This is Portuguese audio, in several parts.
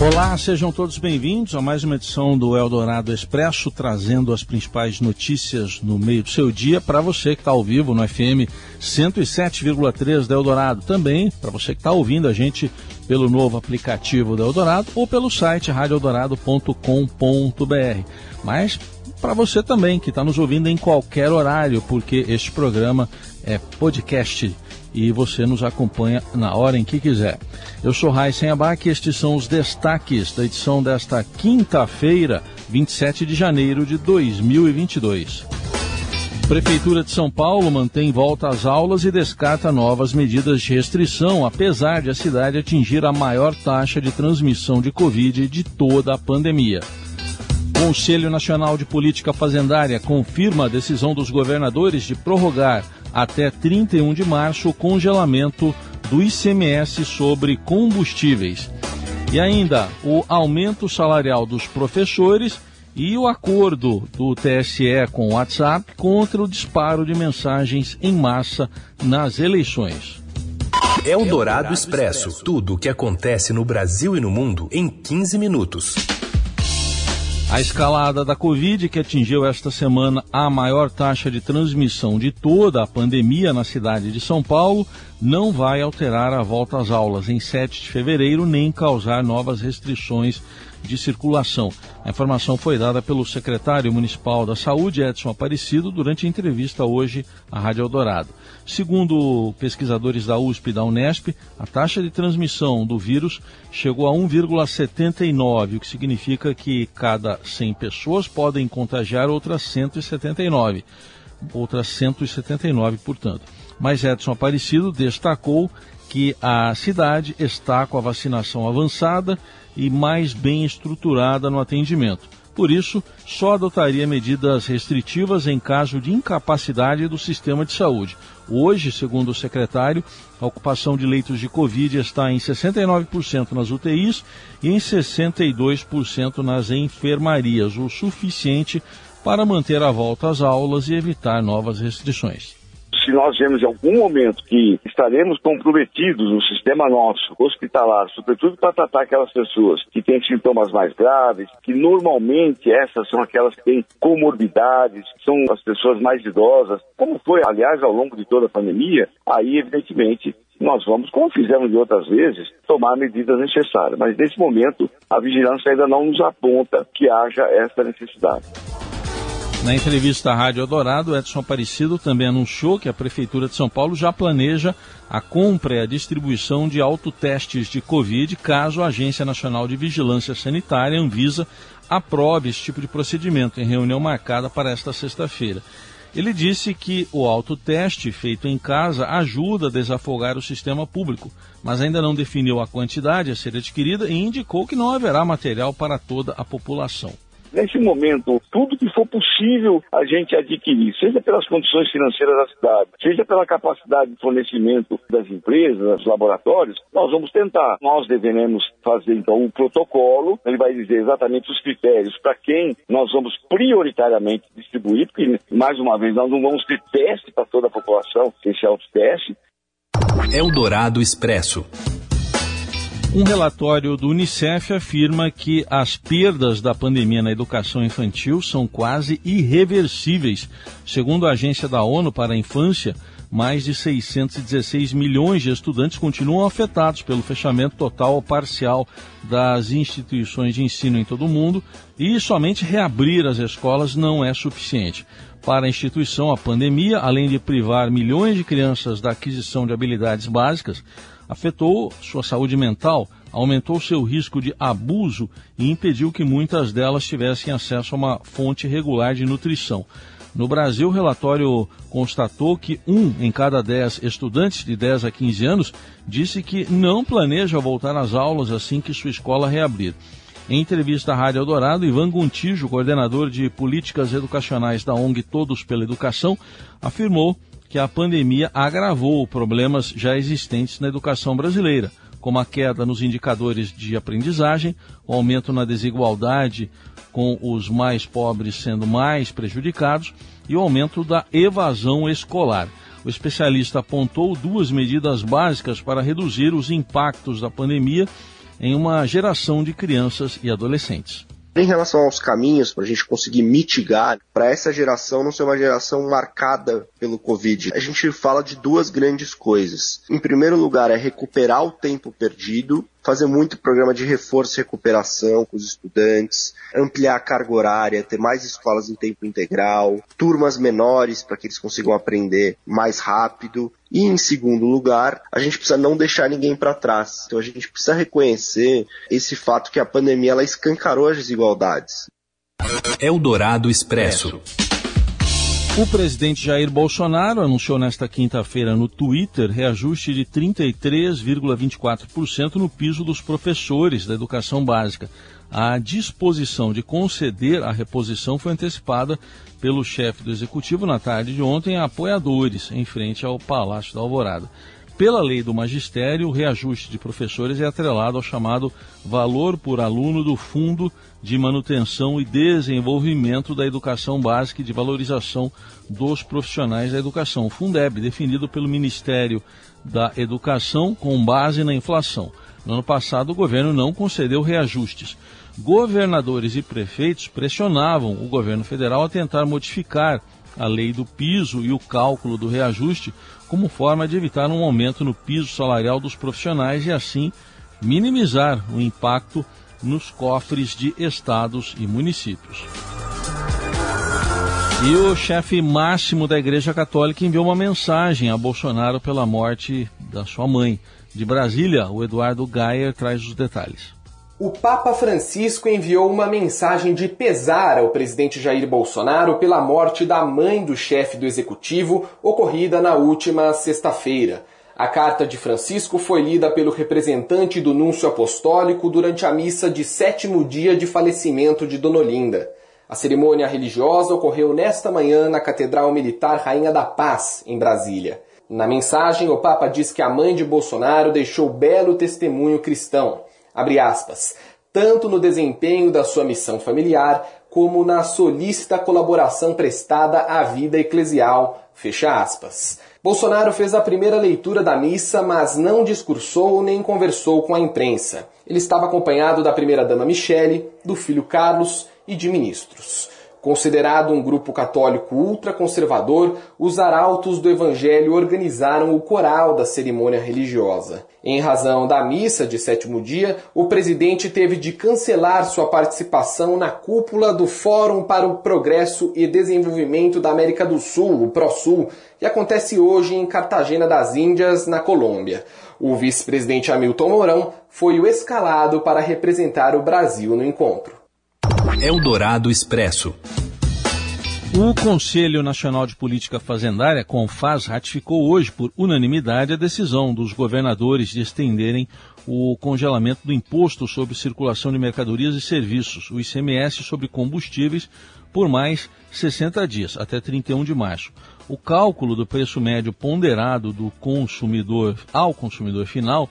Olá, sejam todos bem-vindos a mais uma edição do Eldorado Expresso, trazendo as principais notícias no meio do seu dia para você que está ao vivo no FM 107,3 da Eldorado. Também para você que está ouvindo a gente pelo novo aplicativo da Eldorado ou pelo site radioeldorado.com.br. Mas para você também que está nos ouvindo em qualquer horário, porque este programa é podcast e você nos acompanha na hora em que quiser. Eu sou Raíssen Abac e estes são os destaques da edição desta quinta-feira, 27 de janeiro de 2022. Prefeitura de São Paulo mantém volta às aulas e descarta novas medidas de restrição, apesar de a cidade atingir a maior taxa de transmissão de Covid de toda a pandemia. Conselho Nacional de Política Fazendária confirma a decisão dos governadores de prorrogar até 31 de março o congelamento do ICMS sobre combustíveis. E ainda o aumento salarial dos professores e o acordo do TSE com o WhatsApp contra o disparo de mensagens em massa nas eleições. Eldorado Expresso tudo o que acontece no Brasil e no mundo em 15 minutos. A escalada da Covid, que atingiu esta semana a maior taxa de transmissão de toda a pandemia na cidade de São Paulo, não vai alterar a volta às aulas em 7 de fevereiro nem causar novas restrições de circulação. A informação foi dada pelo secretário municipal da Saúde, Edson Aparecido, durante a entrevista hoje à Rádio Eldorado. Segundo pesquisadores da USP e da Unesp, a taxa de transmissão do vírus chegou a 1,79, o que significa que cada 100 pessoas podem contagiar outras 179. Outras 179, portanto. Mas Edson Aparecido destacou que a cidade está com a vacinação avançada e mais bem estruturada no atendimento. Por isso, só adotaria medidas restritivas em caso de incapacidade do sistema de saúde. Hoje, segundo o secretário, a ocupação de leitos de Covid está em 69% nas UTIs e em 62% nas enfermarias, o suficiente para manter a volta às aulas e evitar novas restrições se nós vemos em algum momento que estaremos comprometidos no sistema nosso hospitalar, sobretudo para tratar aquelas pessoas que têm sintomas mais graves, que normalmente essas são aquelas que têm comorbidades, são as pessoas mais idosas, como foi, aliás, ao longo de toda a pandemia, aí, evidentemente, nós vamos, como fizemos de outras vezes, tomar medidas necessárias. Mas nesse momento, a vigilância ainda não nos aponta que haja essa necessidade. Na entrevista à Rádio Eldorado, Edson Aparecido também anunciou que a Prefeitura de São Paulo já planeja a compra e a distribuição de autotestes de Covid caso a Agência Nacional de Vigilância Sanitária, Anvisa, aprove esse tipo de procedimento em reunião marcada para esta sexta-feira. Ele disse que o autoteste feito em casa ajuda a desafogar o sistema público, mas ainda não definiu a quantidade a ser adquirida e indicou que não haverá material para toda a população. Nesse momento, tudo que for possível a gente adquirir, seja pelas condições financeiras da cidade, seja pela capacidade de fornecimento das empresas, dos laboratórios, nós vamos tentar. Nós devemos fazer então um protocolo, ele vai dizer exatamente os critérios para quem nós vamos prioritariamente distribuir, porque mais uma vez nós não vamos ter teste para toda a população, esse autoteste. Eldorado Expresso. Um relatório do Unicef afirma que as perdas da pandemia na educação infantil são quase irreversíveis. Segundo a Agência da ONU para a Infância, mais de 616 milhões de estudantes continuam afetados pelo fechamento total ou parcial das instituições de ensino em todo o mundo e somente reabrir as escolas não é suficiente. Para a instituição, a pandemia, além de privar milhões de crianças da aquisição de habilidades básicas, afetou sua saúde mental, aumentou seu risco de abuso e impediu que muitas delas tivessem acesso a uma fonte regular de nutrição. No Brasil, o relatório constatou que um em cada dez estudantes de 10 a 15 anos disse que não planeja voltar às aulas assim que sua escola reabrir. Em entrevista à Rádio Eldorado, Ivan Gontijo, coordenador de políticas educacionais da ONG Todos pela Educação, afirmou que a pandemia agravou problemas já existentes na educação brasileira, como a queda nos indicadores de aprendizagem, o aumento na desigualdade com os mais pobres sendo mais prejudicados, e o aumento da evasão escolar. O especialista apontou duas medidas básicas para reduzir os impactos da pandemia em uma geração de crianças e adolescentes. Em relação aos caminhos para a gente conseguir mitigar, para essa geração não ser uma geração marcada pelo Covid, a gente fala de duas grandes coisas. Em primeiro lugar, é recuperar o tempo perdido fazer muito programa de reforço e recuperação com os estudantes, ampliar a carga horária, ter mais escolas em tempo integral, turmas menores para que eles consigam aprender mais rápido. E em segundo lugar, a gente precisa não deixar ninguém para trás. Então a gente precisa reconhecer esse fato que a pandemia ela escancarou as desigualdades. Eldorado Expresso. O presidente Jair Bolsonaro anunciou nesta quinta-feira no Twitter reajuste de 33,24% no piso dos professores da educação básica. A disposição de conceder a reposição foi antecipada pelo chefe do executivo na tarde de ontem a apoiadores em frente ao Palácio da Alvorada. Pela lei do magistério, o reajuste de professores é atrelado ao chamado valor por aluno do Fundo de Manutenção e Desenvolvimento da Educação Básica e de Valorização dos Profissionais da Educação, o Fundeb, definido pelo Ministério da Educação com base na inflação. No ano passado, o governo não concedeu reajustes. Governadores e prefeitos pressionavam o governo federal a tentar modificar a lei do piso e o cálculo do reajuste como forma de evitar um aumento no piso salarial dos profissionais e assim minimizar o impacto nos cofres de estados e municípios. E o chefe máximo da Igreja Católica enviou uma mensagem a Bolsonaro pela morte da sua mãe. De Brasília, o Eduardo Gayer traz os detalhes o Papa Francisco enviou uma mensagem de pesar ao presidente Jair Bolsonaro pela morte da mãe do chefe do executivo, ocorrida na última sexta-feira. A carta de Francisco foi lida pelo representante do Núncio Apostólico durante a missa de sétimo dia de falecimento de Dona Olinda. A cerimônia religiosa ocorreu nesta manhã na Catedral Militar Rainha da Paz, em Brasília. Na mensagem, o Papa diz que a mãe de Bolsonaro deixou belo testemunho cristão abre aspas, tanto no desempenho da sua missão familiar como na solícita colaboração prestada à vida eclesial, fecha aspas. Bolsonaro fez a primeira leitura da missa, mas não discursou nem conversou com a imprensa. Ele estava acompanhado da primeira-dama Michele, do filho Carlos e de ministros. Considerado um grupo católico ultraconservador, os arautos do Evangelho organizaram o coral da cerimônia religiosa. Em razão da missa de sétimo dia, o presidente teve de cancelar sua participação na cúpula do Fórum para o Progresso e Desenvolvimento da América do Sul, o PROSUL, que acontece hoje em Cartagena das Índias, na Colômbia. O vice-presidente Hamilton Mourão foi o escalado para representar o Brasil no encontro. Eldorado Expresso. O Conselho Nacional de Política Fazendária, CONFAS, ratificou hoje por unanimidade a decisão dos governadores de estenderem o congelamento do Imposto sobre Circulação de Mercadorias e Serviços, o ICMS sobre combustíveis, por mais 60 dias, até 31 de março. O cálculo do preço médio ponderado do consumidor ao consumidor final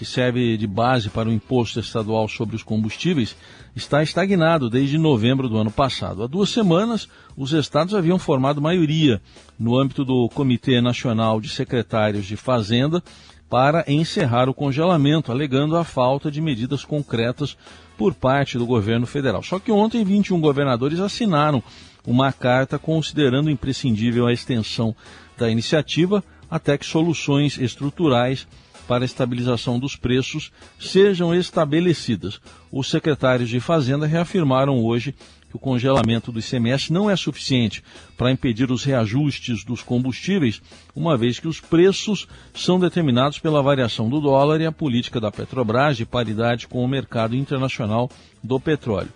que serve de base para o imposto estadual sobre os combustíveis, está estagnado desde novembro do ano passado. Há duas semanas, os estados haviam formado maioria no âmbito do Comitê Nacional de Secretários de Fazenda para encerrar o congelamento, alegando a falta de medidas concretas por parte do governo federal. Só que ontem, 21 governadores assinaram uma carta considerando imprescindível a extensão da iniciativa até que soluções estruturais para estabilização dos preços sejam estabelecidas. Os secretários de Fazenda reafirmaram hoje que o congelamento do ICMS não é suficiente para impedir os reajustes dos combustíveis, uma vez que os preços são determinados pela variação do dólar e a política da Petrobras de paridade com o mercado internacional do petróleo.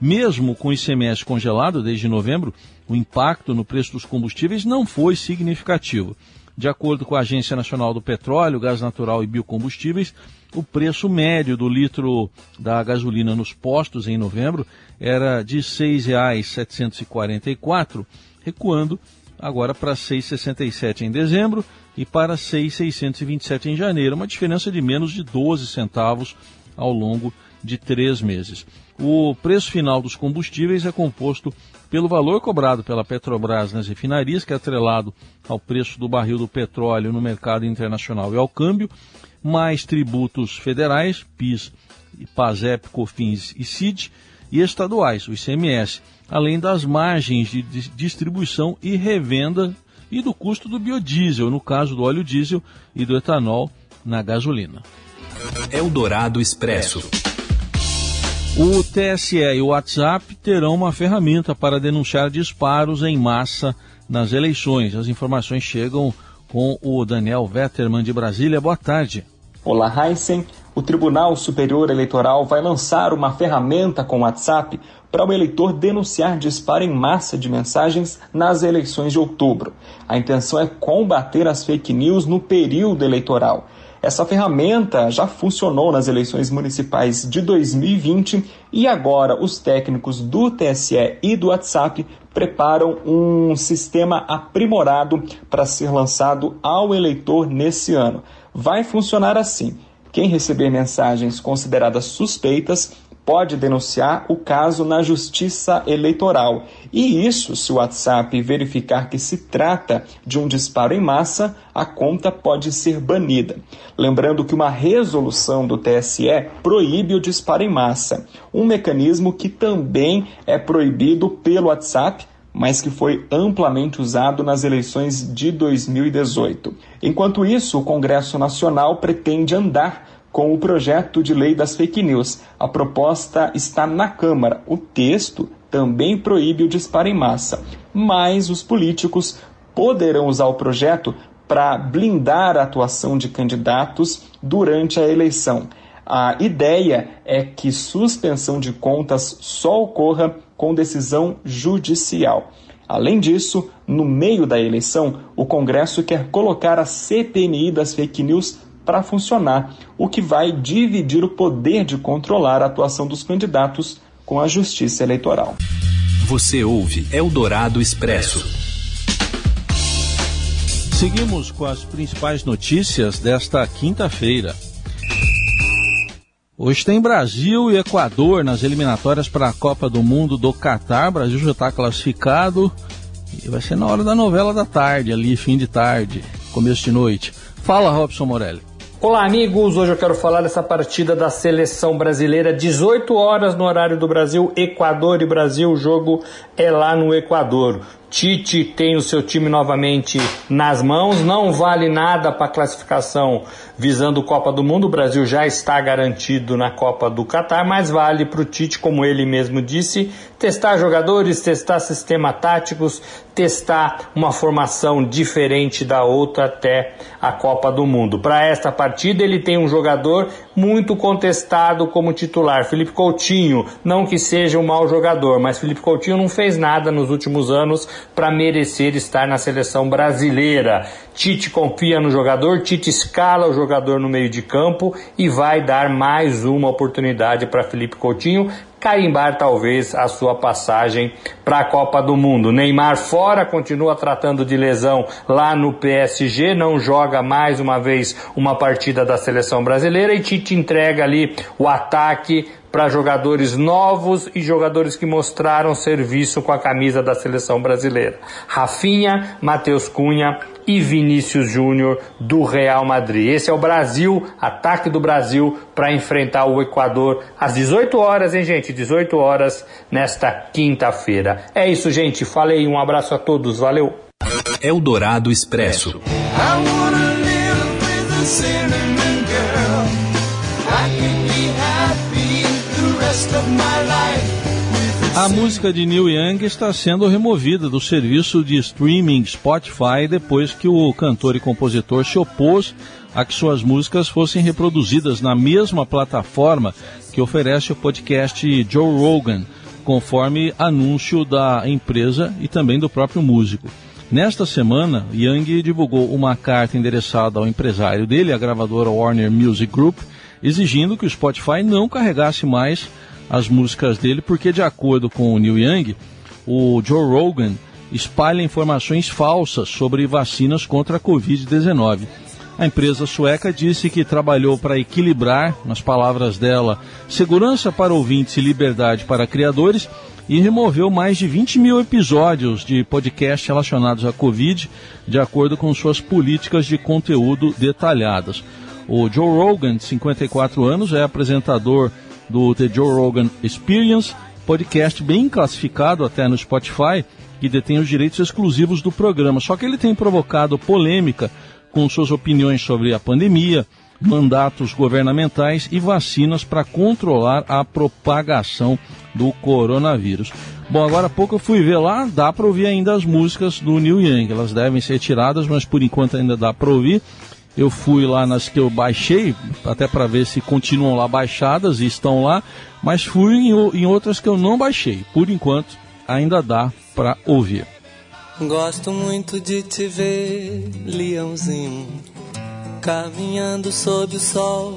Mesmo com o ICMS congelado desde novembro, o impacto no preço dos combustíveis não foi significativo. De acordo com a Agência Nacional do Petróleo, Gás Natural e Biocombustíveis, o preço médio do litro da gasolina nos postos em novembro era de R$ 6,744, recuando agora para R$ 6,67 em dezembro e para R$ 6,627 em janeiro, uma diferença de menos de 12 centavos ao longo de três meses. O preço final dos combustíveis é composto pelo valor cobrado pela Petrobras nas refinarias, que é atrelado ao preço do barril do petróleo no mercado internacional e ao câmbio, mais tributos federais, PIS, PASEP, COFINS e CID, e estaduais, o ICMS, além das margens de distribuição e revenda e do custo do biodiesel, no caso do óleo diesel e do etanol na gasolina. Eldorado Expresso. O TSE e o WhatsApp terão uma ferramenta para denunciar disparos em massa nas eleições. As informações chegam com o Daniel Vetterman de Brasília. Boa tarde. Olá, Heisen. O Tribunal Superior Eleitoral vai lançar uma ferramenta com o WhatsApp para o eleitor denunciar disparo em massa de mensagens nas eleições de outubro. A intenção é combater as fake news no período eleitoral. Essa ferramenta já funcionou nas eleições municipais de 2020 e agora os técnicos do TSE e do WhatsApp preparam um sistema aprimorado para ser lançado ao eleitor nesse ano. Vai funcionar assim: quem receber mensagens consideradas suspeitas pode denunciar o caso na Justiça Eleitoral. E isso, se o WhatsApp verificar que se trata de um disparo em massa, a conta pode ser banida. Lembrando que uma resolução do TSE proíbe o disparo em massa, um mecanismo que também é proibido pelo WhatsApp mas que foi amplamente usado nas eleições de 2018. Enquanto isso, o Congresso Nacional pretende andar com o projeto de lei das fake news. A proposta está na Câmara. O texto também proíbe o disparo em massa, mas os políticos poderão usar o projeto para blindar a atuação de candidatos durante a eleição. A ideia é que suspensão de contas só ocorra com decisão judicial. Além disso, no meio da eleição, o Congresso quer colocar a CPMI das fake news para funcionar, o que vai dividir o poder de controlar a atuação dos candidatos com a Justiça Eleitoral. Você ouve Eldorado Expresso. Seguimos com as principais notícias desta quinta-feira. Hoje tem Brasil e Equador nas eliminatórias para a Copa do Mundo do Catar. O Brasil já está classificado e vai ser na hora da novela da tarde, ali, fim de tarde, começo de noite. Fala, Robson Morelli. Olá, amigos. Hoje eu quero falar dessa partida da seleção brasileira, 18 horas no horário do Brasil, Equador e Brasil. O jogo é lá no Equador. Tite tem o seu time novamente nas mãos, não vale nada para a classificação visando Copa do Mundo. O Brasil já está garantido na Copa do Catar, mas vale para o Tite, como ele mesmo disse, testar jogadores, testar sistemas táticos, testar uma formação diferente da outra até a Copa do Mundo. Para esta partida, ele tem um jogador muito contestado como titular, Felipe Coutinho. Não que seja um mau jogador, mas Felipe Coutinho não fez nada nos últimos anos para merecer estar na seleção brasileira. Tite confia no jogador, Tite escala o jogador no meio de campo e vai dar mais uma oportunidade para Felipe Coutinho carimbar talvez a sua passagem para a Copa do Mundo. Neymar fora, continua tratando de lesão lá no PSG, não joga mais uma vez uma partida da seleção brasileira e Tite entrega ali o ataque para jogadores novos e jogadores que mostraram serviço com a camisa da seleção brasileira. Rafinha, Matheus Cunha e Vinícius Júnior do Real Madrid. Esse é o Brasil, ataque do Brasil para enfrentar o Equador às 18 horas, hein, gente? 18 horas nesta quinta-feira. É isso, gente. Falei, um abraço a todos. Valeu. Eldorado Expresso. A música de Neil Young está sendo removida do serviço de streaming Spotify depois que o cantor e compositor se opôs a que suas músicas fossem reproduzidas na mesma plataforma que oferece o podcast Joe Rogan, conforme anúncio da empresa e também do próprio músico. Nesta semana, Young divulgou uma carta endereçada ao empresário dele, a gravadora Warner Music Group, exigindo que o Spotify não carregasse mais as músicas dele, porque, de acordo com o Neil Young, o Joe Rogan espalha informações falsas sobre vacinas contra a Covid-19. A empresa sueca disse que trabalhou para equilibrar, nas palavras dela, segurança para ouvintes e liberdade para criadores e removeu mais de 20 mil episódios de podcast relacionados à Covid, de acordo com suas políticas de conteúdo detalhadas. O Joe Rogan, de 54 anos, é apresentador do The Joe Rogan Experience, podcast bem classificado até no Spotify, que detém os direitos exclusivos do programa. Só que ele tem provocado polêmica com suas opiniões sobre a pandemia, mandatos governamentais e vacinas para controlar a propagação do coronavírus. Bom, agora há pouco eu fui ver lá, dá para ouvir ainda as músicas do Neil Young. Elas devem ser tiradas, mas por enquanto ainda dá para ouvir. Eu fui lá nas que eu baixei, até para ver se continuam lá baixadas e estão lá, mas fui em, em outras que eu não baixei. Por enquanto, ainda dá para ouvir. Gosto muito de te ver, leãozinho, caminhando sob o sol.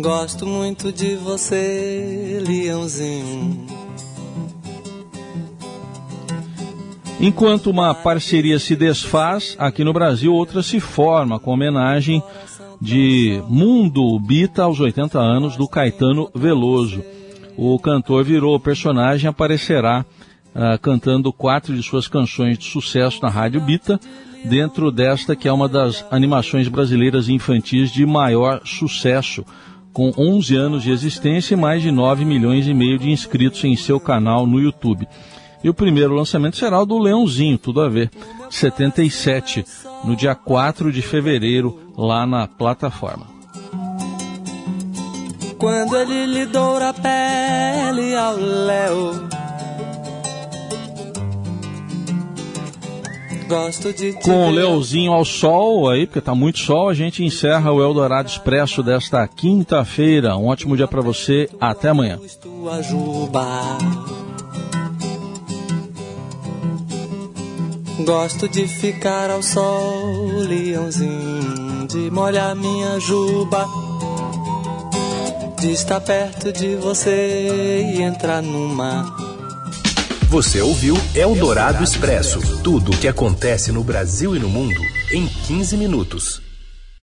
Gosto muito de você, leãozinho. Enquanto uma parceria se desfaz, aqui no Brasil outra se forma com homenagem de Mundo Bita aos 80 anos do Caetano Veloso. O cantor virou personagem e aparecerá uh, cantando quatro de suas canções de sucesso na Rádio Bita, dentro desta que é uma das animações brasileiras infantis de maior sucesso, com 11 anos de existência e mais de 9 milhões e meio de inscritos em seu canal no YouTube. E o primeiro lançamento será o do Leãozinho, tudo a ver, 77, no dia 4 de fevereiro, lá na plataforma. Quando ele lhe doura a pele ao léu Com o Leozinho ao sol aí, porque tá muito sol, a gente encerra o Eldorado Expresso desta quinta-feira. Um ótimo dia para você, até amanhã. Gosto de ficar ao sol, leãozinho, de molhar minha juba, de estar perto de você e entrar numa você ouviu Eldorado Expresso tudo o que acontece no Brasil e no mundo em 15 minutos.